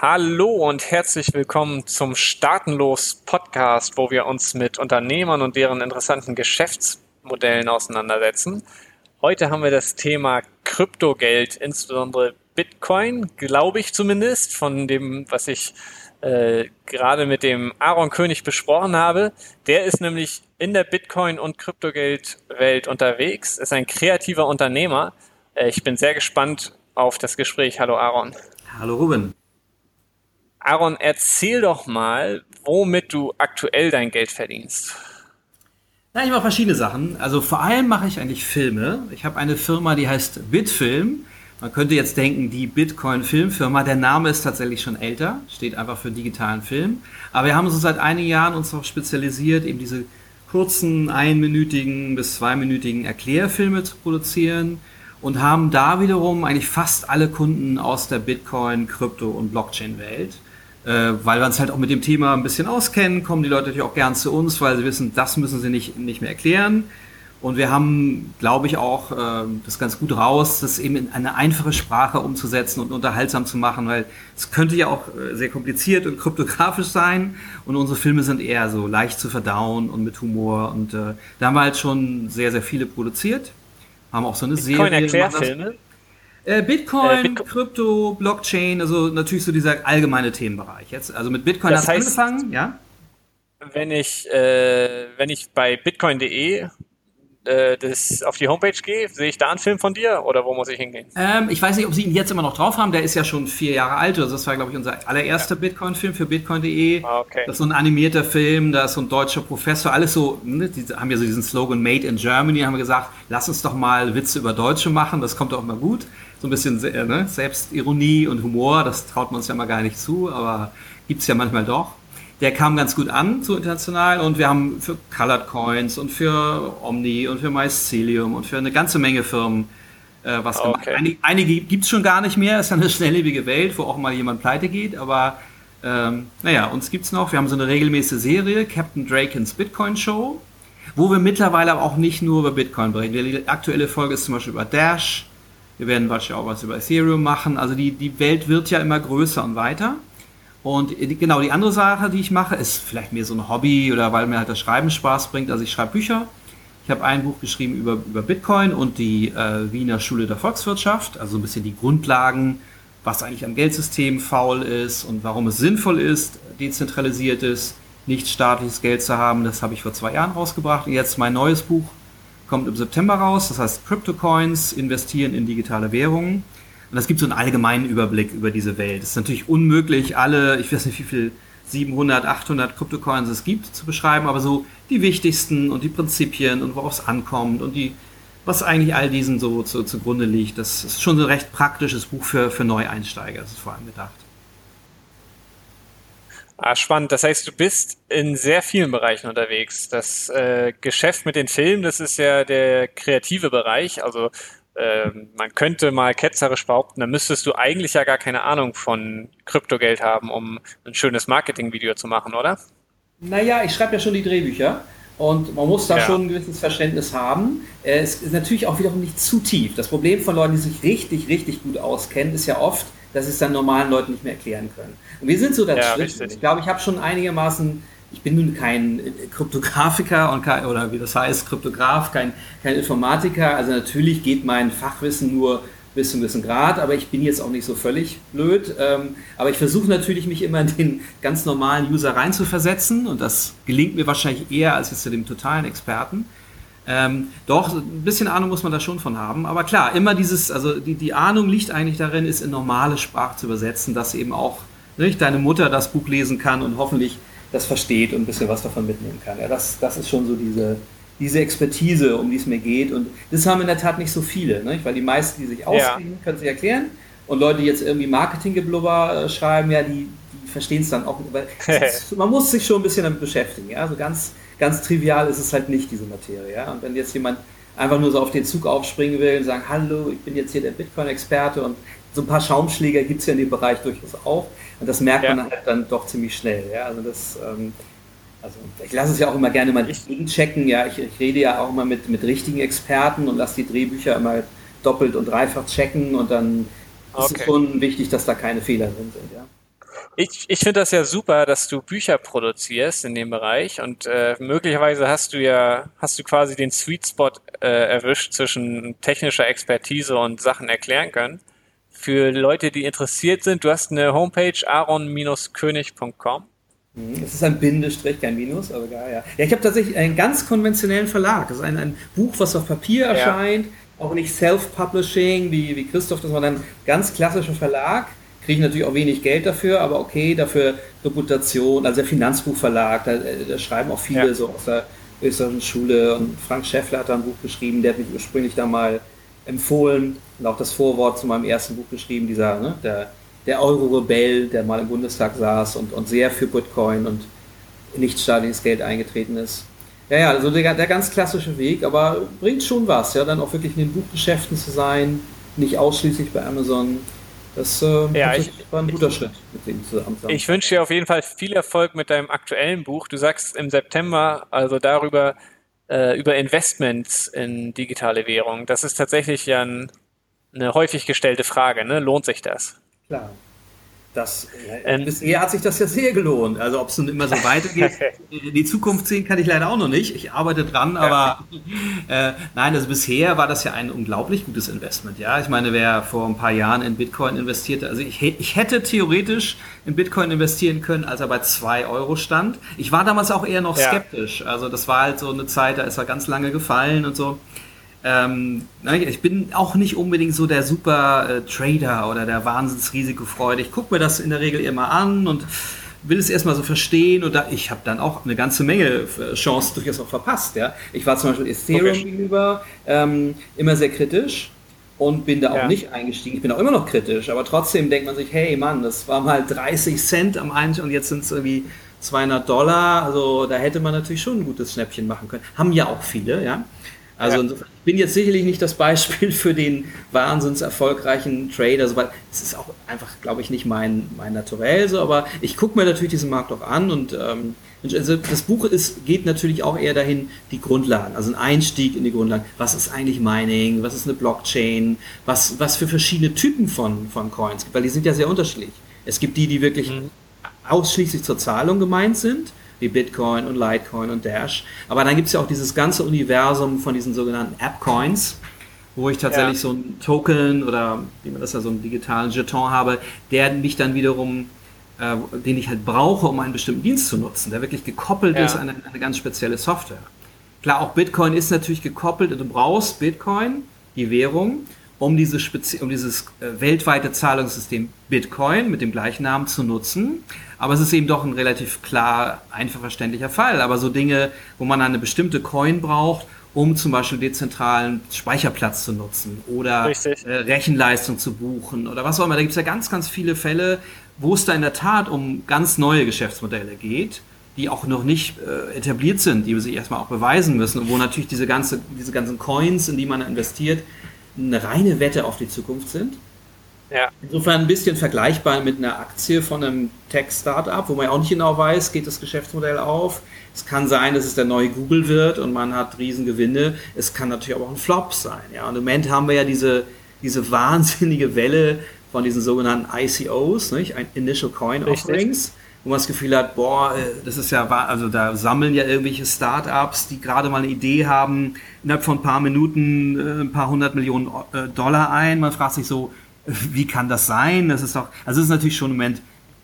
Hallo und herzlich willkommen zum Startenlos Podcast, wo wir uns mit Unternehmern und deren interessanten Geschäftsmodellen auseinandersetzen. Heute haben wir das Thema Kryptogeld, insbesondere Bitcoin, glaube ich zumindest, von dem, was ich äh, gerade mit dem Aaron König besprochen habe. Der ist nämlich in der Bitcoin- und Kryptogeld-Welt unterwegs, ist ein kreativer Unternehmer. Äh, ich bin sehr gespannt auf das Gespräch. Hallo Aaron. Hallo Ruben. Aaron, erzähl doch mal, womit du aktuell dein Geld verdienst. Ja, ich mache verschiedene Sachen. Also vor allem mache ich eigentlich Filme. Ich habe eine Firma, die heißt Bitfilm. Man könnte jetzt denken, die Bitcoin-Filmfirma, der Name ist tatsächlich schon älter, steht einfach für digitalen Film. Aber wir haben so seit einigen Jahren uns auch spezialisiert, eben diese kurzen, einminütigen bis zweiminütigen Erklärfilme zu produzieren und haben da wiederum eigentlich fast alle Kunden aus der Bitcoin, Krypto und Blockchain-Welt. Äh, weil wir uns halt auch mit dem Thema ein bisschen auskennen, kommen die Leute natürlich auch gern zu uns, weil sie wissen, das müssen sie nicht, nicht mehr erklären. Und wir haben, glaube ich, auch äh, das ganz gut raus, das eben in eine einfache Sprache umzusetzen und unterhaltsam zu machen, weil es könnte ja auch äh, sehr kompliziert und kryptografisch sein. Und unsere Filme sind eher so leicht zu verdauen und mit Humor. Und äh, da haben wir halt schon sehr, sehr viele produziert. Haben auch so eine Bitcoin Serie. Erklärfilme? Äh, Bitcoin, Bitcoin, Krypto, Blockchain, also natürlich so dieser allgemeine Themenbereich. Jetzt, also mit Bitcoin das hat es angefangen, ja? Wenn ich, äh, wenn ich bei bitcoin.de äh, das auf die Homepage gehe, sehe ich da einen Film von dir oder wo muss ich hingehen? Ähm, ich weiß nicht, ob sie ihn jetzt immer noch drauf haben. Der ist ja schon vier Jahre alt. Also das war, glaube ich, unser allererster ja. Bitcoin-Film für bitcoin.de. Ah, okay. Das ist so ein animierter Film, da ist so ein deutscher Professor. Alles so, ne, die haben ja so diesen Slogan Made in Germany. Haben wir gesagt, lass uns doch mal Witze über Deutsche machen. Das kommt auch immer gut. So ein bisschen ne, Selbstironie und Humor. Das traut man uns ja mal gar nicht zu, aber gibt es ja manchmal doch. Der kam ganz gut an, so international. Und wir haben für Colored Coins und für Omni und für Mycelium und für eine ganze Menge Firmen äh, was okay. gemacht. Einige, einige gibt es schon gar nicht mehr. Es ist eine schnelllebige Welt, wo auch mal jemand pleite geht. Aber ähm, naja, uns gibt es noch. Wir haben so eine regelmäßige Serie, Captain Drakens Bitcoin Show, wo wir mittlerweile aber auch nicht nur über Bitcoin berichten. Die aktuelle Folge ist zum Beispiel über Dash. Wir werden wahrscheinlich auch was über Ethereum machen. Also die, die Welt wird ja immer größer und weiter. Und genau, die andere Sache, die ich mache, ist vielleicht mehr so ein Hobby oder weil mir halt das Schreiben Spaß bringt. Also ich schreibe Bücher. Ich habe ein Buch geschrieben über, über Bitcoin und die äh, Wiener Schule der Volkswirtschaft, also ein bisschen die Grundlagen, was eigentlich am Geldsystem faul ist und warum es sinnvoll ist, dezentralisiertes, nicht staatliches Geld zu haben. Das habe ich vor zwei Jahren rausgebracht. Und jetzt mein neues Buch kommt im September raus. Das heißt Crypto Coins, investieren in digitale Währungen. Und das gibt so einen allgemeinen Überblick über diese Welt. Es ist natürlich unmöglich, alle, ich weiß nicht wie viel, 700, 800 Kryptocoins es gibt, zu beschreiben, aber so die wichtigsten und die Prinzipien und worauf es ankommt und die, was eigentlich all diesen so zu, zugrunde liegt. Das ist schon ein recht praktisches Buch für, für Neueinsteiger, das ist vor allem gedacht. Ah, spannend. Das heißt, du bist in sehr vielen Bereichen unterwegs. Das äh, Geschäft mit den Filmen, das ist ja der kreative Bereich. Also ähm, man könnte mal ketzerisch behaupten, da müsstest du eigentlich ja gar keine Ahnung von Kryptogeld haben, um ein schönes Marketingvideo zu machen, oder? Naja, ich schreibe ja schon die Drehbücher und man muss da ja. schon ein gewisses Verständnis haben. Es ist natürlich auch wiederum nicht zu tief. Das Problem von Leuten, die sich richtig, richtig gut auskennen, ist ja oft, dass sie es dann normalen Leuten nicht mehr erklären können. Und wir sind so dazwischen. Ja, ich glaube, ich habe schon einigermaßen ich bin nun kein Kryptografiker und kein, oder wie das heißt, Kryptograf, kein, kein Informatiker. Also natürlich geht mein Fachwissen nur bis zu einem gewissen Grad, aber ich bin jetzt auch nicht so völlig blöd. Ähm, aber ich versuche natürlich, mich immer in den ganz normalen User reinzuversetzen und das gelingt mir wahrscheinlich eher als jetzt zu dem totalen Experten. Ähm, doch, ein bisschen Ahnung muss man da schon von haben. Aber klar, immer dieses, also die, die Ahnung liegt eigentlich darin, ist in normale Sprache zu übersetzen, dass eben auch nicht, deine Mutter das Buch lesen kann und hoffentlich das versteht und ein bisschen was davon mitnehmen kann. Ja, das, das ist schon so diese, diese Expertise, um die es mir geht. Und das haben in der Tat nicht so viele, ne? weil die meisten, die sich auskennen, ja. können sich erklären. Und Leute, die jetzt irgendwie Marketinggeblubber äh, schreiben, ja, die, die verstehen es dann auch. Ist, man muss sich schon ein bisschen damit beschäftigen. Ja? Also ganz, ganz trivial ist es halt nicht, diese Materie. Ja? Und wenn jetzt jemand einfach nur so auf den Zug aufspringen will und sagen, hallo, ich bin jetzt hier der Bitcoin-Experte und so ein paar Schaumschläger gibt es ja in dem Bereich durchaus auch. Und das merkt ja. man halt dann doch ziemlich schnell. Ja? Also das, ähm, also ich lasse es ja auch immer gerne mal checken. Ja, ich, ich, rede ja auch immer mit, mit richtigen Experten und lasse die Drehbücher immer doppelt und dreifach checken und dann okay. ist es schon wichtig, dass da keine Fehler drin sind. Ja. Ich, ich finde das ja super, dass du Bücher produzierst in dem Bereich und äh, möglicherweise hast du ja, hast du quasi den Sweet Spot äh, erwischt zwischen technischer Expertise und Sachen erklären können. Für Leute, die interessiert sind, du hast eine Homepage aaron-könig.com. Mhm, es ist ein Bindestrich, kein Minus, aber egal, ja. Ja, ich habe tatsächlich einen ganz konventionellen Verlag. Das ist ein, ein Buch, was auf Papier erscheint, ja. auch nicht Self-Publishing, wie, wie Christoph, das war ein ganz klassischer Verlag kriegen natürlich auch wenig Geld dafür, aber okay, dafür Reputation, also der Finanzbuchverlag, da, da schreiben auch viele ja. so aus der österreichischen Schule und Frank Schäffler hat da ein Buch geschrieben, der hat mich ursprünglich da mal empfohlen und auch das Vorwort zu meinem ersten Buch geschrieben, dieser, ne, der, der Euro-Rebell, der mal im Bundestag saß und, und sehr für Bitcoin und nicht staatliches Geld eingetreten ist. Ja, ja, also der, der ganz klassische Weg, aber bringt schon was, ja, dann auch wirklich in den Buchgeschäften zu sein, nicht ausschließlich bei Amazon. Das äh, ja, ich, war ein guter ich, Schritt, mit dem zusammen. Ich wünsche dir auf jeden Fall viel Erfolg mit deinem aktuellen Buch. Du sagst im September also darüber, äh, über Investments in digitale Währung. Das ist tatsächlich ja ein, eine häufig gestellte Frage. Ne? Lohnt sich das? Klar. Das, ähm, bisher hat sich das ja sehr gelohnt. Also ob es nun immer so weitergeht, die Zukunft sehen kann ich leider auch noch nicht. Ich arbeite dran, aber äh, nein, also bisher war das ja ein unglaublich gutes Investment. Ja, ich meine, wer vor ein paar Jahren in Bitcoin investierte, also ich, ich hätte theoretisch in Bitcoin investieren können, als er bei 2 Euro stand. Ich war damals auch eher noch skeptisch. Also das war halt so eine Zeit, da ist er ganz lange gefallen und so. Ähm, ich bin auch nicht unbedingt so der super äh, Trader oder der Wahnsinnsrisikofreude. Ich gucke mir das in der Regel immer an und will es erstmal so verstehen und da, ich habe dann auch eine ganze Menge äh, Chancen durchaus auch verpasst. Ja? Ich war zum Beispiel Ethereum okay. gegenüber ähm, immer sehr kritisch und bin da auch ja. nicht eingestiegen. Ich bin auch immer noch kritisch, aber trotzdem denkt man sich, hey Mann, das war mal 30 Cent am einen und jetzt sind es irgendwie 200 Dollar. Also da hätte man natürlich schon ein gutes Schnäppchen machen können. Haben ja auch viele, ja. Also ja. ich bin jetzt sicherlich nicht das Beispiel für den wahnsinns erfolgreichen Trader, weil es ist auch einfach, glaube ich, nicht mein, mein Naturell so, aber ich gucke mir natürlich diesen Markt auch an und ähm, also das Buch ist, geht natürlich auch eher dahin, die Grundlagen, also ein Einstieg in die Grundlagen. Was ist eigentlich Mining? Was ist eine Blockchain? Was, was für verschiedene Typen von, von Coins gibt, weil die sind ja sehr unterschiedlich. Es gibt die, die wirklich mhm. ausschließlich zur Zahlung gemeint sind wie Bitcoin und Litecoin und Dash. Aber dann gibt es ja auch dieses ganze Universum von diesen sogenannten App-Coins, wo ich tatsächlich ja. so einen Token oder wie man das ja so einen digitalen Jeton habe, der mich dann wiederum, äh, den ich halt brauche, um einen bestimmten Dienst zu nutzen, der wirklich gekoppelt ja. ist an eine, eine ganz spezielle Software. Klar, auch Bitcoin ist natürlich gekoppelt und du brauchst Bitcoin, die Währung, um, diese Spezi um dieses äh, weltweite Zahlungssystem Bitcoin mit dem gleichen Namen zu nutzen. Aber es ist eben doch ein relativ klar, einfach verständlicher Fall. Aber so Dinge, wo man eine bestimmte Coin braucht, um zum Beispiel dezentralen Speicherplatz zu nutzen oder äh, Rechenleistung zu buchen oder was auch immer. Da gibt es ja ganz, ganz viele Fälle, wo es da in der Tat um ganz neue Geschäftsmodelle geht, die auch noch nicht äh, etabliert sind, die wir sich erstmal auch beweisen müssen und wo natürlich diese, ganze, diese ganzen Coins, in die man investiert, eine reine Wette auf die Zukunft sind. Ja. Insofern ein bisschen vergleichbar mit einer Aktie von einem Tech-Startup, wo man ja auch nicht genau weiß, geht das Geschäftsmodell auf. Es kann sein, dass es der neue Google wird und man hat Riesengewinne. Es kann natürlich auch ein Flop sein. Ja. Und im Moment haben wir ja diese, diese wahnsinnige Welle von diesen sogenannten ICOs, nicht? Initial Coin Offerings, wo man das Gefühl hat, boah, äh, das ist ja, also da sammeln ja irgendwelche Startups, die gerade mal eine Idee haben, innerhalb von ein paar Minuten äh, ein paar hundert Millionen äh, Dollar ein. Man fragt sich so, wie kann das sein? Das ist doch, also es ist natürlich schon im Moment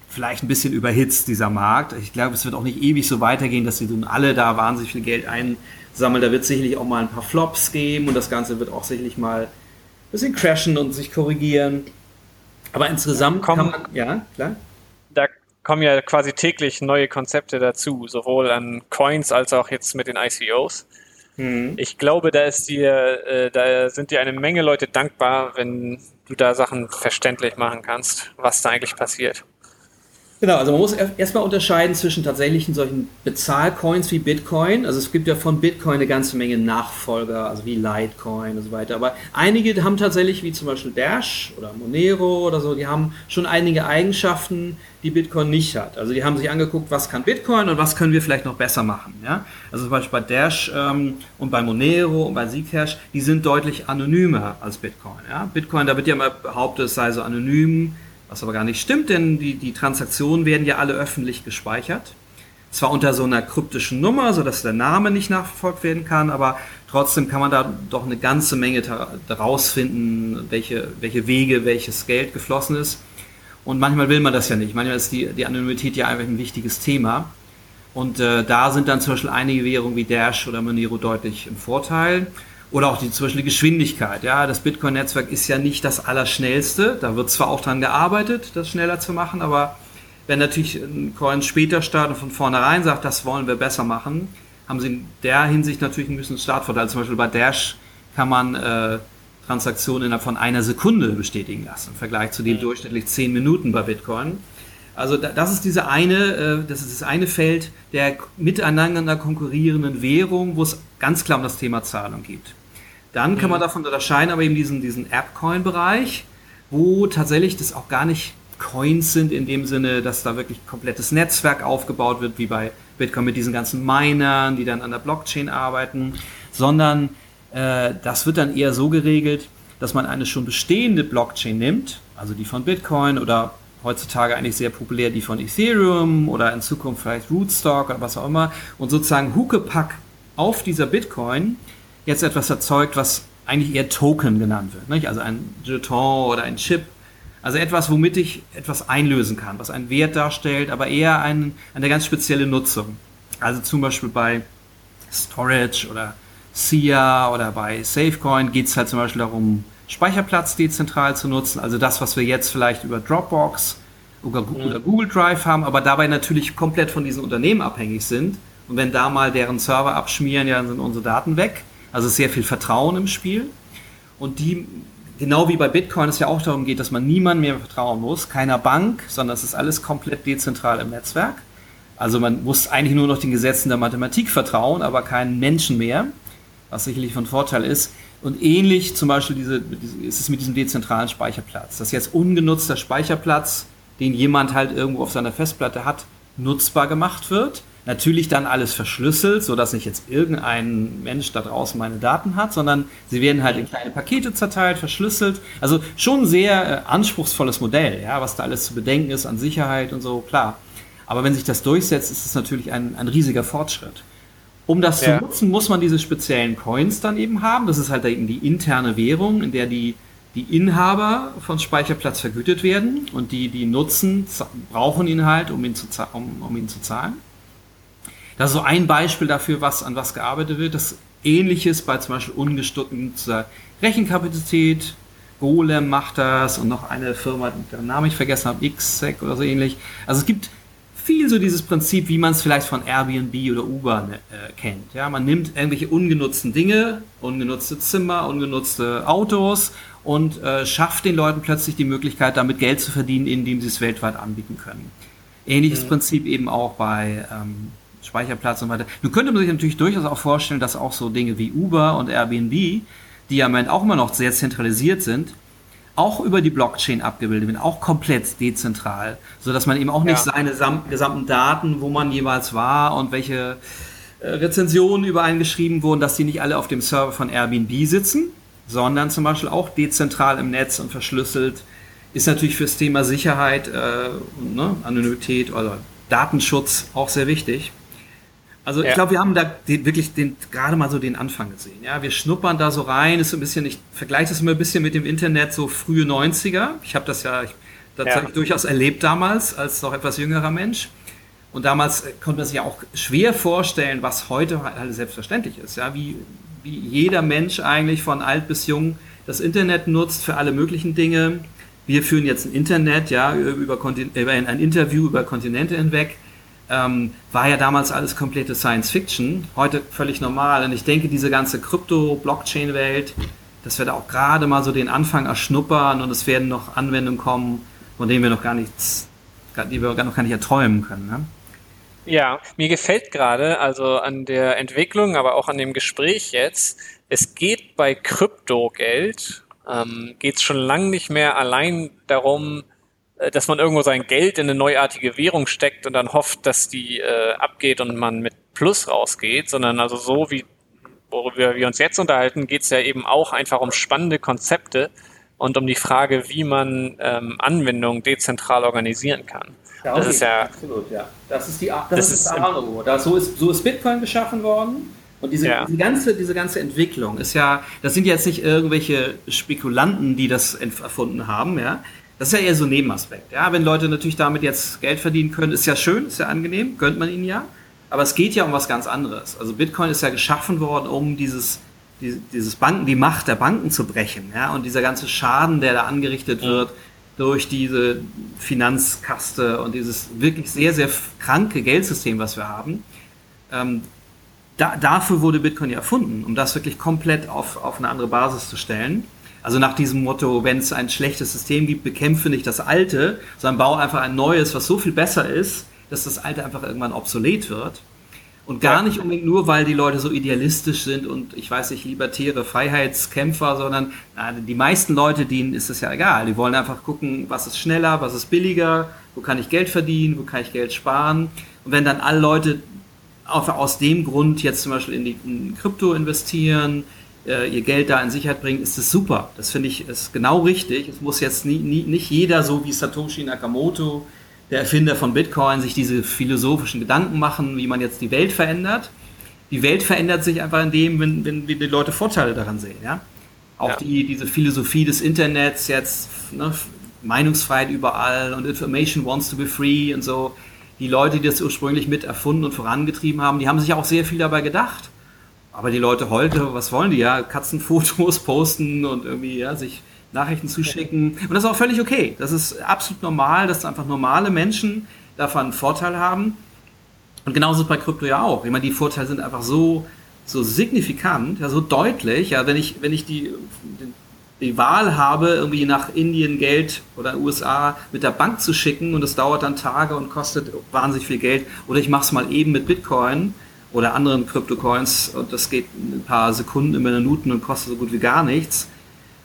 vielleicht ein bisschen überhitzt, dieser Markt. Ich glaube, es wird auch nicht ewig so weitergehen, dass sie nun alle da wahnsinnig viel Geld einsammeln. Da wird sicherlich auch mal ein paar Flops geben und das Ganze wird auch sicherlich mal ein bisschen crashen und sich korrigieren. Aber insgesamt ja, kann man, ja, klar. Kommen ja quasi täglich neue Konzepte dazu, sowohl an Coins als auch jetzt mit den ICOs. Mhm. Ich glaube, da ist dir, äh, da sind dir eine Menge Leute dankbar, wenn du da Sachen verständlich machen kannst, was da eigentlich passiert. Genau, also man muss erstmal unterscheiden zwischen tatsächlichen solchen Bezahlcoins wie Bitcoin. Also es gibt ja von Bitcoin eine ganze Menge Nachfolger, also wie Litecoin und so weiter. Aber einige haben tatsächlich, wie zum Beispiel Dash oder Monero oder so, die haben schon einige Eigenschaften, die Bitcoin nicht hat. Also die haben sich angeguckt, was kann Bitcoin und was können wir vielleicht noch besser machen. Ja? Also zum Beispiel bei Dash ähm, und bei Monero und bei Zcash, die sind deutlich anonymer als Bitcoin. Ja? Bitcoin, da wird ja immer behauptet, es sei so anonym Was aber gar nicht stimmt, denn die, die Transaktionen werden ja alle öffentlich gespeichert. Zwar unter so einer kryptischen Nummer, sodass der Name nicht nachverfolgt werden kann, aber trotzdem kann man da doch eine ganze Menge daraus finden, welche, welche Wege, welches Geld geflossen ist. Und manchmal will man das ja nicht. Manchmal ist die, die Anonymität ja einfach ein wichtiges Thema. Und äh, da sind dann zum Beispiel einige Währungen wie Dash oder Monero deutlich im Vorteil. Oder auch die, zum Beispiel die Geschwindigkeit. Ja, das Bitcoin-Netzwerk ist ja nicht das allerschnellste. Da wird zwar auch dran gearbeitet, das schneller zu machen, aber wenn natürlich ein Coin später startet und von vornherein sagt, das wollen wir besser machen, haben sie in der Hinsicht natürlich ein bisschen Startvorteil. Zum Beispiel bei Dash kann man äh, Transaktionen innerhalb von einer Sekunde bestätigen lassen, im Vergleich zu den durchschnittlich zehn Minuten bei Bitcoin. Also das ist diese eine, äh, das ist das eine Feld der miteinander konkurrierenden Währung, wo es ganz klar um das Thema Zahlung geht. Dann kann man mhm. davon unterscheiden, aber eben diesen, diesen App-Coin-Bereich, wo tatsächlich das auch gar nicht Coins sind in dem Sinne, dass da wirklich komplettes Netzwerk aufgebaut wird, wie bei Bitcoin mit diesen ganzen Minern, die dann an der Blockchain arbeiten, sondern äh, das wird dann eher so geregelt, dass man eine schon bestehende Blockchain nimmt, also die von Bitcoin oder heutzutage eigentlich sehr populär die von Ethereum oder in Zukunft vielleicht Rootstock oder was auch immer und sozusagen Huckepack auf dieser Bitcoin jetzt etwas erzeugt, was eigentlich eher Token genannt wird. Nicht? Also ein Jeton oder ein Chip. Also etwas, womit ich etwas einlösen kann, was einen Wert darstellt, aber eher ein, eine ganz spezielle Nutzung. Also zum Beispiel bei Storage oder SIA oder bei Safecoin geht es halt zum Beispiel darum, Speicherplatz dezentral zu nutzen. Also das, was wir jetzt vielleicht über Dropbox oder Google Drive haben, aber dabei natürlich komplett von diesen Unternehmen abhängig sind. Und wenn da mal deren Server abschmieren, ja, dann sind unsere Daten weg. Also sehr viel Vertrauen im Spiel. Und die, genau wie bei Bitcoin es ja auch darum geht, dass man niemandem mehr vertrauen muss, keiner Bank, sondern es ist alles komplett dezentral im Netzwerk. Also man muss eigentlich nur noch den Gesetzen der Mathematik vertrauen, aber keinen Menschen mehr, was sicherlich von Vorteil ist. Und ähnlich zum Beispiel diese, ist es mit diesem dezentralen Speicherplatz. Das ist jetzt ungenutzter Speicherplatz, den jemand halt irgendwo auf seiner Festplatte hat, nutzbar gemacht wird Natürlich dann alles verschlüsselt, sodass nicht jetzt irgendein Mensch da draußen meine Daten hat, sondern sie werden halt in kleine Pakete zerteilt, verschlüsselt. Also schon ein sehr äh, anspruchsvolles Modell, ja, was da alles zu bedenken ist an Sicherheit und so, klar. Aber wenn sich das durchsetzt, ist es natürlich ein, ein riesiger Fortschritt. Um das ja. zu nutzen, muss man diese speziellen Coins dann eben haben. Das ist halt eben die interne Währung, in der die, die Inhaber von Speicherplatz vergütet werden und die, die nutzen, brauchen ihn halt, um ihn zu, um, um ihn zu zahlen. Das ist so ein Beispiel dafür, was an was gearbeitet wird. Das ähnliches bei zum Beispiel ungestückter Rechenkapazität. Golem macht das und noch eine Firma, deren Namen ich vergessen habe, XSEC oder so ähnlich. Also es gibt viel so dieses Prinzip, wie man es vielleicht von Airbnb oder Uber äh, kennt. Ja, man nimmt irgendwelche ungenutzten Dinge, ungenutzte Zimmer, ungenutzte Autos und äh, schafft den Leuten plötzlich die Möglichkeit, damit Geld zu verdienen, indem sie es weltweit anbieten können. Ähnliches mhm. Prinzip eben auch bei ähm, Speicherplatz und weiter. Nun könnte man sich natürlich durchaus auch vorstellen, dass auch so Dinge wie Uber und Airbnb, die ja im Moment auch immer noch sehr zentralisiert sind, auch über die Blockchain abgebildet werden, auch komplett dezentral, so dass man eben auch nicht ja. seine gesamten Daten, wo man jeweils war und welche äh, Rezensionen über einen geschrieben wurden, dass die nicht alle auf dem Server von Airbnb sitzen, sondern zum Beispiel auch dezentral im Netz und verschlüsselt. Ist natürlich fürs Thema Sicherheit, äh, ne, Anonymität oder Datenschutz auch sehr wichtig. Also ja. ich glaube, wir haben da den, wirklich den, gerade mal so den Anfang gesehen. Ja, wir schnuppern da so rein, ist so ein bisschen, ich vergleiche das immer ein bisschen mit dem Internet so frühe 90er. Ich habe das ja ich, tatsächlich ja. durchaus erlebt damals, als noch etwas jüngerer Mensch. Und damals äh, konnte man sich ja auch schwer vorstellen, was heute halt selbstverständlich ist. Ja, wie, wie jeder Mensch eigentlich von alt bis jung das Internet nutzt für alle möglichen Dinge. Wir führen jetzt ein Internet, ja, über, über ein Interview über Kontinente hinweg ähm, war ja damals alles komplette Science Fiction, heute völlig normal. Und ich denke, diese ganze Krypto-Blockchain-Welt, das wird auch gerade mal so den Anfang erschnuppern und es werden noch Anwendungen kommen, von denen wir noch gar nichts, die wir noch gar nicht erträumen können. Ne? Ja, mir gefällt gerade, also an der Entwicklung, aber auch an dem Gespräch jetzt, es geht bei Kryptogeld, ähm, geht es schon lange nicht mehr allein darum, dass man irgendwo sein Geld in eine neuartige Währung steckt und dann hofft, dass die äh, abgeht und man mit Plus rausgeht, sondern also so wie worüber wir uns jetzt unterhalten, geht es ja eben auch einfach um spannende Konzepte, und um die Frage, wie man ähm, Anwendungen dezentral organisieren kann. Ja, das ist ja absolut, ja. Das ist die das, das ist, das so ist so ist Bitcoin geschaffen worden. Und diese, ja. diese, ganze, diese ganze Entwicklung ist ja, das sind jetzt nicht irgendwelche Spekulanten, die das erfunden haben, ja. Das ist ja eher so ein Nebenaspekt. Ja, wenn Leute natürlich damit jetzt Geld verdienen können, ist ja schön, ist ja angenehm, gönnt man ihnen ja. Aber es geht ja um was ganz anderes. Also Bitcoin ist ja geschaffen worden, um dieses, dieses Banken, die Macht der Banken zu brechen. Ja? Und dieser ganze Schaden, der da angerichtet wird durch diese Finanzkaste und dieses wirklich sehr, sehr kranke Geldsystem, was wir haben, ähm, da, dafür wurde Bitcoin ja erfunden, um das wirklich komplett auf, auf eine andere Basis zu stellen. Also nach diesem Motto, wenn es ein schlechtes System gibt, bekämpfe nicht das alte, sondern baue einfach ein neues, was so viel besser ist, dass das alte einfach irgendwann obsolet wird. Und gar nicht unbedingt nur, weil die Leute so idealistisch sind und ich weiß nicht, libertäre Freiheitskämpfer, sondern na, die meisten Leute, denen ist es ja egal. Die wollen einfach gucken, was ist schneller, was ist billiger, wo kann ich Geld verdienen, wo kann ich Geld sparen. Und wenn dann alle Leute auch aus dem Grund jetzt zum Beispiel in die in Krypto investieren, äh, ihr Geld da in Sicherheit bringen, ist das super. Das finde ich ist genau richtig. Es muss jetzt nie, nie, nicht jeder so wie Satoshi Nakamoto der Erfinder von Bitcoin, sich diese philosophischen Gedanken machen, wie man jetzt die Welt verändert. Die Welt verändert sich einfach in dem, wenn, wenn die Leute Vorteile daran sehen. Ja? Auch ja. Die, diese Philosophie des Internets jetzt, ne, Meinungsfreiheit überall und Information wants to be free und so. Die Leute, die das ursprünglich mit erfunden und vorangetrieben haben, die haben sich auch sehr viel dabei gedacht. Aber die Leute heute, was wollen die ja? Katzenfotos posten und irgendwie ja, sich Nachrichten zuschicken. Und das ist auch völlig okay. Das ist absolut normal, dass einfach normale Menschen davon einen Vorteil haben. Und genauso ist bei Krypto ja auch. Ich meine, die Vorteile sind einfach so, so signifikant, ja, so deutlich. Ja, wenn ich, wenn ich die, die Wahl habe, irgendwie nach Indien Geld oder USA mit der Bank zu schicken und das dauert dann Tage und kostet wahnsinnig viel Geld, oder ich mache es mal eben mit Bitcoin oder anderen Kryptocoins und das geht ein paar Sekunden, Minuten und kostet so gut wie gar nichts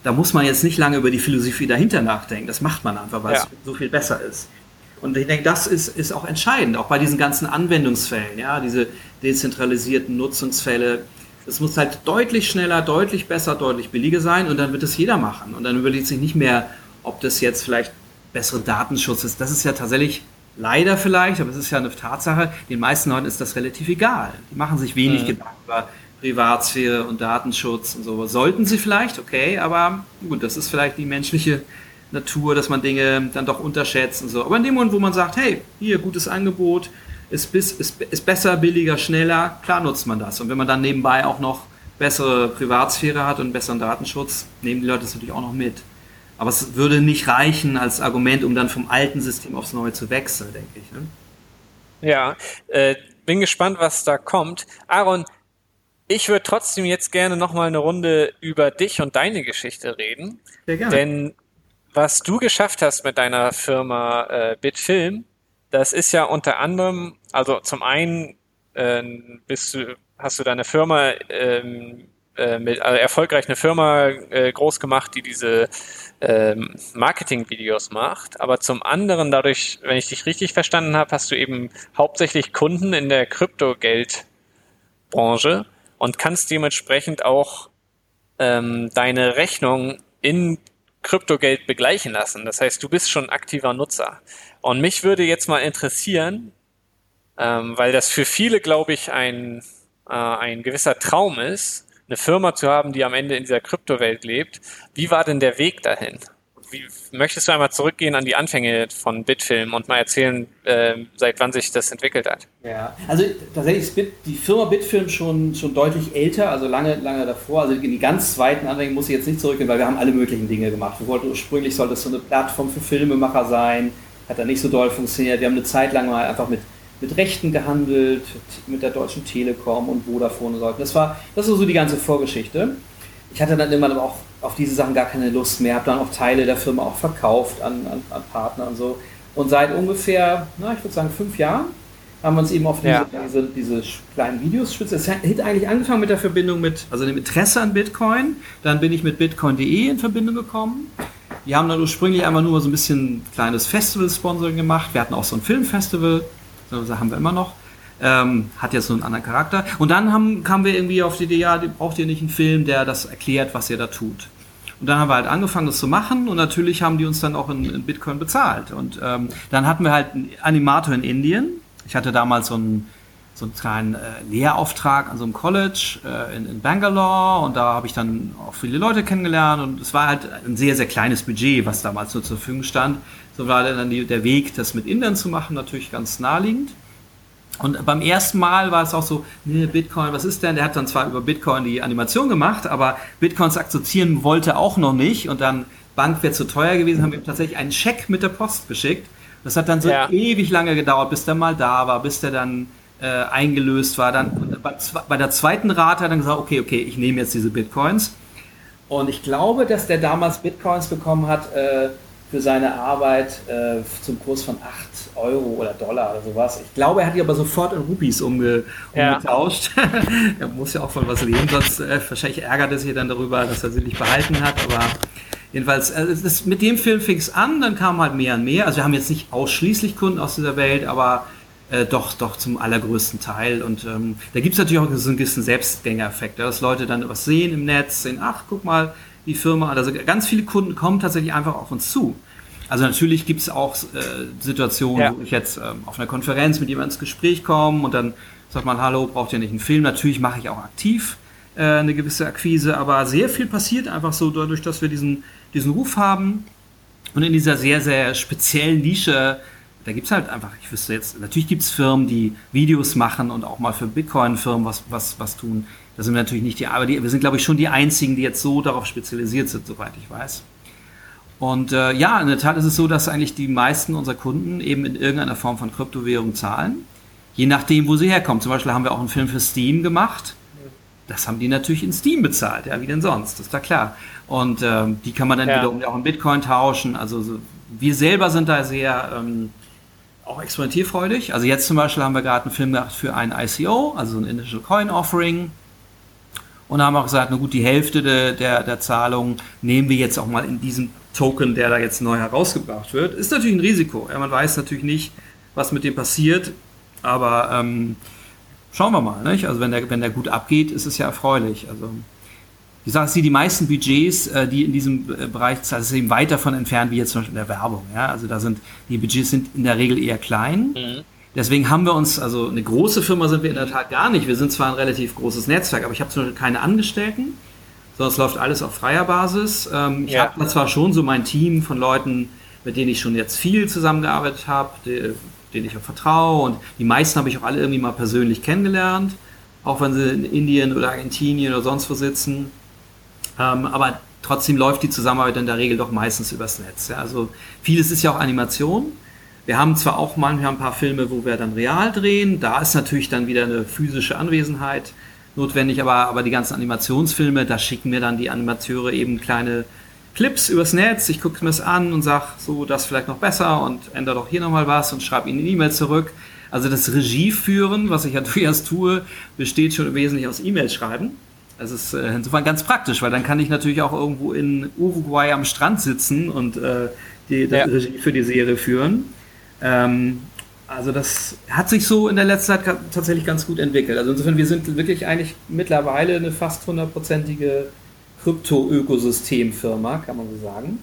da muss man jetzt nicht lange über die Philosophie dahinter nachdenken. Das macht man einfach, weil ja. es so viel besser ist. Und ich denke, das ist, ist auch entscheidend, auch bei diesen ganzen Anwendungsfällen, ja, diese dezentralisierten Nutzungsfälle. Es muss halt deutlich schneller, deutlich besser, deutlich billiger sein und dann wird es jeder machen. Und dann überlegt sich nicht mehr, ob das jetzt vielleicht bessere Datenschutz ist. Das ist ja tatsächlich leider vielleicht, aber es ist ja eine Tatsache, den meisten Leuten ist das relativ egal. Die machen sich wenig mhm. Gedanken über Privatsphäre und Datenschutz und so. Sollten sie vielleicht, okay, aber gut, das ist vielleicht die menschliche Natur, dass man Dinge dann doch unterschätzt und so. Aber in dem Moment, wo man sagt, hey, hier, gutes Angebot, ist, bis, ist, ist besser, billiger, schneller, klar nutzt man das. Und wenn man dann nebenbei auch noch bessere Privatsphäre hat und besseren Datenschutz, nehmen die Leute das natürlich auch noch mit. Aber es würde nicht reichen als Argument, um dann vom alten System aufs neue zu wechseln, denke ich. Ne? Ja, äh, bin gespannt, was da kommt. Aaron, ich würde trotzdem jetzt gerne nochmal eine Runde über dich und deine Geschichte reden. Sehr gerne. Denn was du geschafft hast mit deiner Firma äh, Bitfilm, das ist ja unter anderem, also zum einen äh, bist du, hast du deine Firma ähm, äh, mit, also erfolgreich eine Firma äh, groß gemacht, die diese ähm, Marketing-Videos macht. Aber zum anderen dadurch, wenn ich dich richtig verstanden habe, hast du eben hauptsächlich Kunden in der Kryptogeldbranche und kannst dementsprechend auch ähm, deine Rechnung in Kryptogeld begleichen lassen. Das heißt, du bist schon aktiver Nutzer. Und mich würde jetzt mal interessieren, ähm, weil das für viele, glaube ich, ein, äh, ein gewisser Traum ist, eine Firma zu haben, die am Ende in dieser Kryptowelt lebt. Wie war denn der Weg dahin? wie, möchtest du einmal zurückgehen an die Anfänge von Bitfilm und mal erzählen, äh, seit wann sich das entwickelt hat? Ja, also tatsächlich ist Bit, die Firma Bitfilm schon, schon deutlich älter, also lange, lange davor. Also in die ganz zweiten Anfänge muss ich jetzt nicht zurückgehen, weil wir haben alle möglichen Dinge gemacht. Wir wollten ursprünglich sollte es so eine Plattform für Filmemacher sein, hat dann nicht so doll funktioniert. Wir haben eine Zeit lang mal einfach mit mit Rechten gehandelt, mit der Deutschen Telekom und Vodafone und so. Das war, das war so die ganze Vorgeschichte. Ich hatte dann immer auch auf diese Sachen gar keine Lust mehr, habe dann auch Teile der Firma auch verkauft an, an, an Partner und so. Und seit ungefähr, na, ich würde sagen, fünf Jahren haben wir uns eben auf diese, ja. diese, diese, kleinen Videos spitze. Es hat eigentlich angefangen mit der Verbindung mit, also dem Interesse an Bitcoin. Dann bin ich mit bitcoin.de in Verbindung gekommen. Die haben dann ursprünglich einfach nur so ein bisschen kleines Festival-Sponsoring gemacht. Wir hatten auch so ein Filmfestival, das haben wir immer noch. Ähm, hat jetzt so einen anderen Charakter. Und dann haben, kamen wir irgendwie auf die Idee, ja, braucht ihr nicht einen Film, der das erklärt, was ihr da tut. Und dann haben wir halt angefangen, das zu machen und natürlich haben die uns dann auch in, in Bitcoin bezahlt. Und ähm, dann hatten wir halt einen Animator in Indien. Ich hatte damals so einen, so einen kleinen äh, Lehrauftrag an so einem College äh, in, in Bangalore und da habe ich dann auch viele Leute kennengelernt und es war halt ein sehr, sehr kleines Budget, was damals so zur Verfügung stand. So war dann die, der Weg, das mit Indern zu machen, natürlich ganz naheliegend. Und beim ersten Mal war es auch so, nee, Bitcoin, was ist denn? Der hat dann zwar über Bitcoin die Animation gemacht, aber Bitcoins akzeptieren wollte auch noch nicht. Und dann Bank wäre zu teuer gewesen, haben wir ihm tatsächlich einen Scheck mit der Post geschickt. Das hat dann so ja. ewig lange gedauert, bis der mal da war, bis der dann äh, eingelöst war. Dann bei, der zweiten Rate hat er dann gesagt, okay, okay, ich nehme jetzt diese Bitcoins. Und ich glaube, dass der damals Bitcoins bekommen hat, äh, für seine Arbeit äh, zum Kurs von 8 Euro oder Dollar oder sowas. Ich glaube, er hat die aber sofort in Rupees umge umgetauscht. Ja. er muss ja auch von was leben, sonst äh, wahrscheinlich ärgert er sich dann darüber, dass er sie nicht behalten hat. Aber jedenfalls, äh, das, mit dem Film fing es an, dann kam halt mehr und mehr. Also wir haben jetzt nicht ausschließlich Kunden aus dieser Welt, aber äh, doch, doch zum allergrößten Teil. Und ähm, da gibt es natürlich auch so einen gewissen Selbstgängereffekt, dass Leute dann was sehen im Netz, sehen, ach, guck mal, die Firma. Also ganz viele Kunden kommen tatsächlich einfach auf uns zu. Also natürlich gibt es auch äh, Situationen, ja. wo ich jetzt ähm, auf einer Konferenz mit jemandem ins Gespräch komme und dann sagt man, hallo, braucht ihr nicht einen Film? Natürlich mache ich auch aktiv äh, eine gewisse Akquise, aber sehr viel passiert einfach so dadurch, dass wir diesen, diesen Ruf haben und in dieser sehr, sehr speziellen Nische, da gibt es halt einfach, ich wüsste jetzt, natürlich gibt es Firmen, die Videos machen und auch mal für Bitcoin-Firmen was, was, was tun. Da sind wir natürlich nicht die, aber die, wir sind, glaube ich, schon die einzigen, die jetzt so darauf spezialisiert sind, soweit ich weiß. Und äh, ja, in der Tat ist es so, dass eigentlich die meisten unserer Kunden eben in irgendeiner Form von Kryptowährung zahlen. Je nachdem, wo sie herkommen. Zum Beispiel haben wir auch einen Film für Steam gemacht. Das haben die natürlich in Steam bezahlt, ja, wie denn sonst, das ist da klar. Und ähm, die kann man dann ja. wiederum auch in Bitcoin tauschen. Also so, wir selber sind da sehr ähm, auch experimentierfreudig. Also jetzt zum Beispiel haben wir gerade einen Film gemacht für ein ICO, also ein Initial Coin Offering. Und haben auch gesagt, na gut, die Hälfte de, der, der Zahlung nehmen wir jetzt auch mal in diesen Token, der da jetzt neu herausgebracht wird. Ist natürlich ein Risiko. Ja, man weiß natürlich nicht, was mit dem passiert, aber ähm, schauen wir mal. Nicht? Also wenn der, wenn der gut abgeht, ist es ja erfreulich. Also wie gesagt, die meisten Budgets, äh, die in diesem äh, Bereich zahlen, ist eben weit davon entfernt, wie jetzt zum Beispiel in der Werbung. Ja? Also da sind die Budgets sind in der Regel eher klein. Mhm. Deswegen haben wir uns, also eine große Firma sind wir in der Tat gar nicht. Wir sind zwar ein relativ großes Netzwerk, aber ich habe zum Beispiel keine Angestellten, sondern es läuft alles auf freier Basis. Ähm, ich ja. habe zwar schon so mein Team von Leuten, mit denen ich schon jetzt viel zusammengearbeitet habe, denen ich auch vertraue und die meisten habe ich auch alle irgendwie mal persönlich kennengelernt, auch wenn sie in Indien oder Argentinien oder sonst wo sitzen. Ähm, aber trotzdem läuft die Zusammenarbeit in der Regel doch meistens übers Netz. Ja. Also vieles ist ja auch Animation. Wir haben zwar auch manchmal ein paar Filme, wo wir dann real drehen, da ist natürlich dann wieder eine physische Anwesenheit notwendig, aber, aber die ganzen Animationsfilme, da schicken mir dann die Animateure eben kleine Clips übers Netz, ich gucke mir das an und sage, so, das vielleicht noch besser und ändere doch hier nochmal was und schreibe ihnen eine E-Mail zurück. Also das Regieführen, was ich ja durchaus tue, besteht schon wesentlich aus E-Mail schreiben. Das ist äh, insofern ganz praktisch, weil dann kann ich natürlich auch irgendwo in Uruguay am Strand sitzen und äh, die, ja. Regie für die Serie führen. Ähm, also das hat sich so in der letzten Zeit tatsächlich ganz gut entwickelt. Also insofern, wir sind wirklich eigentlich mittlerweile eine fast hundertprozentige Krypto-Ökosystem-Firma, kann man so sagen.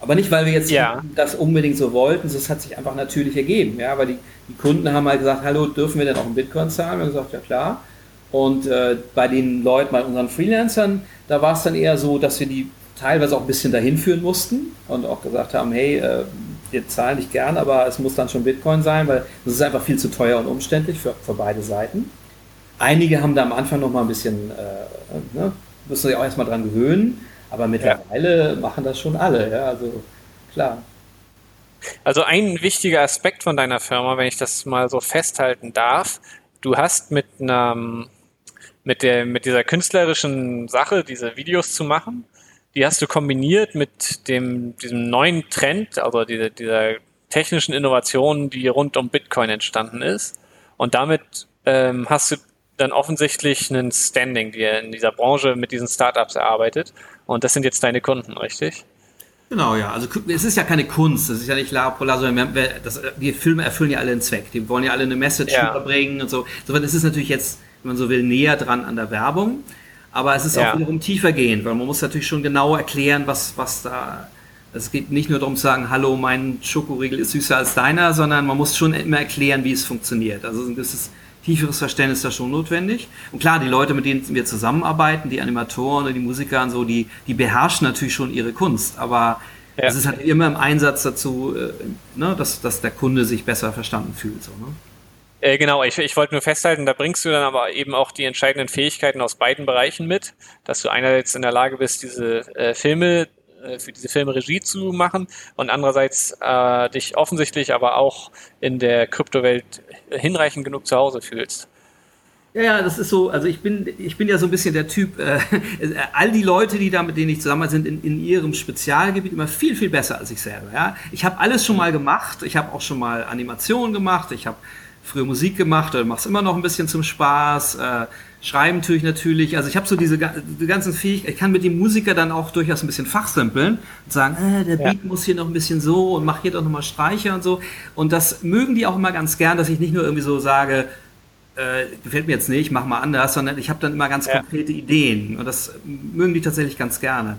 Aber nicht, weil wir jetzt ja. das unbedingt so wollten, das hat sich einfach natürlich ergeben. Ja, weil die, die Kunden haben halt gesagt, hallo, dürfen wir denn auch in Bitcoin zahlen? Wir haben gesagt, ja klar. Und äh, bei den Leuten, bei unseren Freelancern, da war es dann eher so, dass wir die teilweise auch ein bisschen dahin führen mussten und auch gesagt haben, hey, äh, wir zahlen nicht gern, aber es muss dann schon Bitcoin sein, weil das ist einfach viel zu teuer und umständlich für, für beide Seiten. Einige haben da am Anfang noch mal ein bisschen, äh, ne, müssen sich auch erstmal dran gewöhnen, aber mittlerweile ja. machen das schon alle, ja, also klar. Also ein wichtiger Aspekt von deiner Firma, wenn ich das mal so festhalten darf, du hast mit einem mit der mit dieser künstlerischen Sache, diese Videos zu machen, die hast du kombiniert mit dem, diesem neuen Trend, also diese, dieser technischen Innovation, die rund um Bitcoin entstanden ist. Und damit ähm, hast du dann offensichtlich einen Standing, die in dieser Branche mit diesen Startups erarbeitet. Und das sind jetzt deine Kunden, richtig? Genau, ja. Also es ist ja keine Kunst, das ist ja nicht La Polar, sondern das, die Filme erfüllen ja alle einen Zweck. Die wollen ja alle eine Message ja. überbringen und so. Insofern ist es natürlich jetzt, wenn man so will, näher dran an der Werbung. Aber es ist Ja. auch wiederum tiefer gehend, weil man muss natürlich schon genau erklären, was, was da. Es geht nicht nur darum zu sagen, hallo, mein Schokoriegel ist süßer als deiner, sondern man muss schon immer erklären, wie es funktioniert. Also ein gewisses tieferes Verständnis da schon notwendig. Und klar, die Leute, mit denen wir zusammenarbeiten, die Animatoren und die Musiker und so, die, die beherrschen natürlich schon ihre Kunst. Aber Ja. es ist halt immer im Einsatz dazu, äh, ne, dass, dass der Kunde sich besser verstanden fühlt. So, ne? Äh, genau, ich, ich wollte nur festhalten, da bringst du dann aber eben auch die entscheidenden Fähigkeiten aus beiden Bereichen mit, dass du einerseits in der Lage bist, diese äh, Filme, äh, für diese Filme Regie zu machen und andererseits äh, dich offensichtlich aber auch in der Kryptowelt hinreichend genug zu Hause fühlst. Ja, ja, das ist so, also ich bin, ich bin ja so ein bisschen der Typ, äh, all die Leute, die da, mit denen ich zusammen sind, in, in ihrem Spezialgebiet immer viel, viel besser als ich selber. Ja? Ich habe alles schon mal gemacht, ich habe auch schon mal Animationen gemacht, ich habe früher Musik gemacht, oder mache es immer noch ein bisschen zum Spaß, äh, schreiben tue ich natürlich, also ich habe so diese die ganzen Fähigkeiten, ich kann mit dem Musiker dann auch durchaus ein bisschen fachsimpeln und sagen, äh, der Ja. Beat muss hier noch ein bisschen so und mach hier doch nochmal Streicher und so und das mögen die auch immer ganz gern, dass ich nicht nur irgendwie so sage, äh, gefällt mir jetzt nicht, mach mal anders, sondern ich habe dann immer ganz Ja. konkrete Ideen und das mögen die tatsächlich ganz gerne.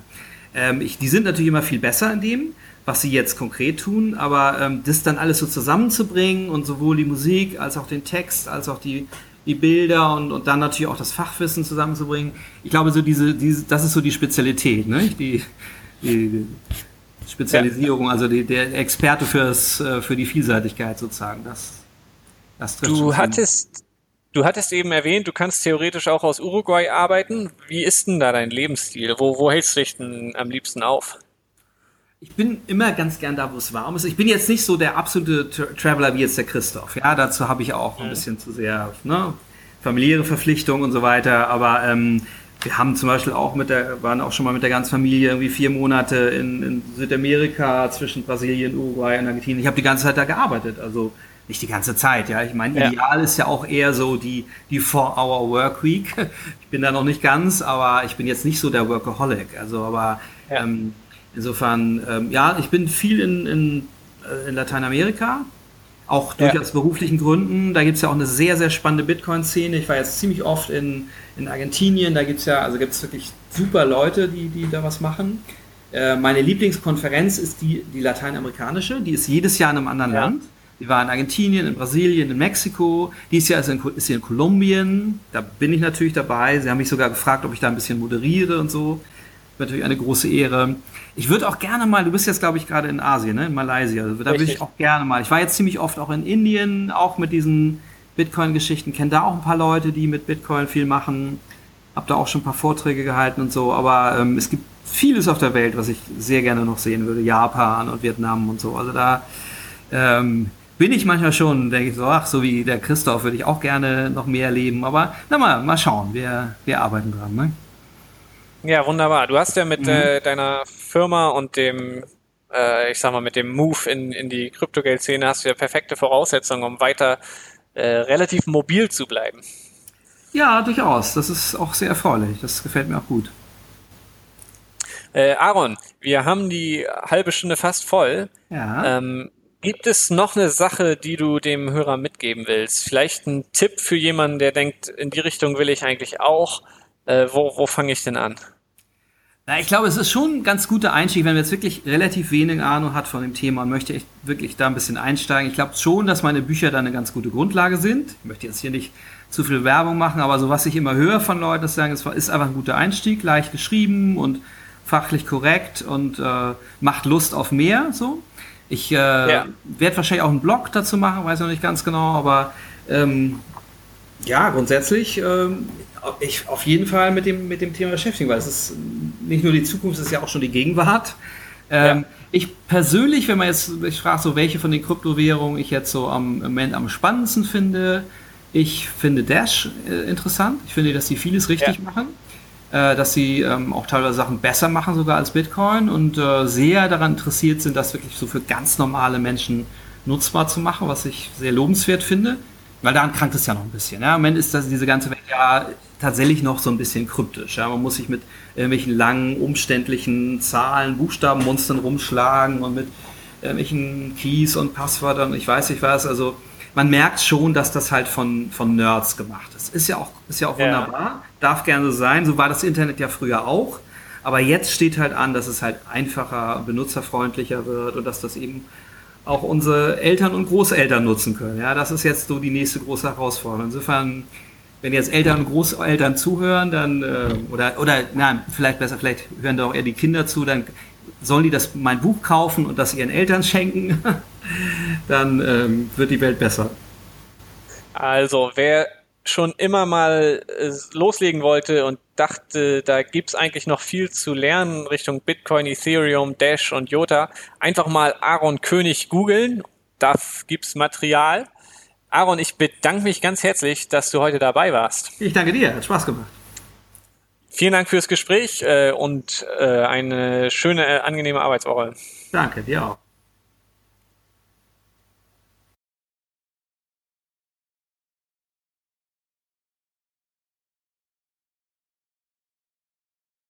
Ähm, ich, die sind natürlich immer viel besser in dem, was sie jetzt konkret tun, aber ähm, das dann alles so zusammenzubringen und sowohl die Musik als auch den Text, als auch die, die Bilder und, und dann natürlich auch das Fachwissen zusammenzubringen, ich glaube, so diese, diese das ist so die Spezialität, ne? die, die Spezialisierung, also die, der Experte fürs, äh, für die Vielseitigkeit sozusagen. Das, das trifft Du hattest, du hattest eben erwähnt, du kannst theoretisch auch aus Uruguay arbeiten. Wie ist denn da dein Lebensstil? Wo, wo hältst du dich denn am liebsten auf? Ich bin immer ganz gern da, wo es warm ist. Ich bin jetzt nicht so der absolute Tra Traveler wie jetzt der Christoph. Ja, dazu habe ich auch ein bisschen zu sehr ne, familiäre Verpflichtungen und so weiter. Aber ähm, wir haben zum Beispiel auch mit der, waren auch schon mal mit der ganzen Familie irgendwie vier Monate in, in Südamerika zwischen Brasilien, Uruguay und Argentinien. Ich habe die ganze Zeit da gearbeitet. Also nicht die ganze Zeit, ja. Ich meine, Ja. ideal ist ja auch eher so die, die Four-Hour-Work-Week. Ich bin da noch nicht ganz, aber ich bin jetzt nicht so der Workaholic. Also, aber Ja. ähm, insofern, ähm, ja, ich bin viel in, in, äh, in Lateinamerika, auch Ja. durchaus beruflichen Gründen. Da gibt es ja auch eine sehr, sehr spannende Bitcoin-Szene. Ich war jetzt ziemlich oft in, in Argentinien, da gibt es ja, also gibt es wirklich super Leute, die, die da was machen. Äh, meine Lieblingskonferenz ist die, die lateinamerikanische, die ist jedes Jahr in einem anderen Ja. Land. Die war in Argentinien, in Brasilien, in Mexiko. Dieses Jahr ist sie in, ist sie in Kolumbien. Da bin ich natürlich dabei. Sie haben mich sogar gefragt, ob ich da ein bisschen moderiere und so. Natürlich eine große Ehre. Ich würde auch gerne mal, du bist jetzt, glaube ich, gerade in Asien, ne? in Malaysia. Also, da würde ich auch gerne mal. Ich war jetzt ziemlich oft auch in Indien, auch mit diesen Bitcoin-Geschichten. Kenne da auch ein paar Leute, die mit Bitcoin viel machen. Hab da auch schon ein paar Vorträge gehalten und so. Aber ähm, es gibt vieles auf der Welt, was ich sehr gerne noch sehen würde. Japan und Vietnam und so. Also da ähm, bin ich manchmal schon, denke ich so, ach, so wie der Christoph würde ich auch gerne noch mehr erleben. Aber na mal, mal schauen. Wir, wir arbeiten dran. Ne? Ja, wunderbar. Du hast ja mit Mhm. äh, deiner Firma und dem, äh, ich sag mal, mit dem Move in, in die Kryptogeld-Szene hast du ja perfekte Voraussetzungen, um weiter äh, relativ mobil zu bleiben. Ja, durchaus. Das ist auch sehr erfreulich. Das gefällt mir auch gut. Äh, Aaron, wir haben die halbe Stunde fast voll. Ja. Ähm, gibt es noch eine Sache, die du dem Hörer mitgeben willst? Vielleicht ein Tipp für jemanden, der denkt, in die Richtung will ich eigentlich auch. Äh, wo wo fange ich denn an? Na, ich glaube, es ist schon ein ganz guter Einstieg, wenn man jetzt wirklich relativ wenig Ahnung hat von dem Thema und möchte echt wirklich da ein bisschen einsteigen. Ich glaube schon, dass meine Bücher da eine ganz gute Grundlage sind. Ich möchte jetzt hier nicht zu viel Werbung machen, aber so was ich immer höre von Leuten, ist sagen, es ist einfach ein guter Einstieg, leicht geschrieben und fachlich korrekt und äh, macht Lust auf mehr. So. Ich äh, Ja. werde wahrscheinlich auch einen Blog dazu machen, weiß noch nicht ganz genau, aber ähm, ja, grundsätzlich ähm, ich auf jeden Fall mit dem, mit dem Thema beschäftigen, weil es ist nicht nur die Zukunft, es ist ja auch schon die Gegenwart. Ähm, Ja. Ich persönlich, wenn man jetzt, ich frage so, welche von den Kryptowährungen ich jetzt so am Moment am spannendsten finde, ich finde Dash äh, interessant. Ich finde, dass sie vieles richtig Ja. machen. Äh, dass sie ähm, auch teilweise Sachen besser machen sogar als Bitcoin und äh, sehr daran interessiert sind, das wirklich so für ganz normale Menschen nutzbar zu machen, was ich sehr lobenswert finde. Weil daran krankt es ja noch ein bisschen. Ja. Im Moment ist das, diese ganze Welt ja tatsächlich noch so ein bisschen kryptisch. Ja. Man muss sich mit irgendwelchen langen, umständlichen Zahlen, Buchstabenmonstern rumschlagen und mit irgendwelchen Keys und Passwörtern, ich weiß nicht was. Also man merkt schon, dass das halt von, von Nerds gemacht ist. Ist ja auch, ist ja auch ja. wunderbar, darf gerne sein. So war das Internet ja früher auch. Aber jetzt steht halt an, dass es halt einfacher, benutzerfreundlicher wird und dass das eben auch unsere Eltern und Großeltern nutzen können. Ja, das ist jetzt so die nächste große Herausforderung. Insofern, wenn jetzt Eltern und Großeltern zuhören, dann äh, oder oder nein, vielleicht besser, vielleicht hören da auch eher die Kinder zu, dann sollen die das mein Buch kaufen und das ihren Eltern schenken. dann ähm, wird die Welt besser. Also, wer schon immer mal äh, loslegen wollte und dachte, da gibt's eigentlich noch viel zu lernen Richtung Bitcoin, Ethereum, Dash und Jota, einfach mal Aaron König googeln. Da gibt's Material. Aaron, ich bedanke mich ganz herzlich, dass du heute dabei warst. Ich danke dir, hat Spaß gemacht. Vielen Dank fürs Gespräch äh, und äh, eine schöne, angenehme Arbeitswoche. Danke, dir auch.